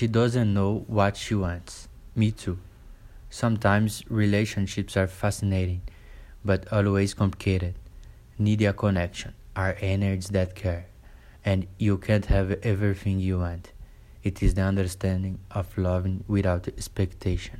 She doesn't know what she wants. Me too. Sometimes relationships are fascinating, but always complicated. Need a connection, are energies that care, and you can't have everything you want. It is the understanding of loving without expectation.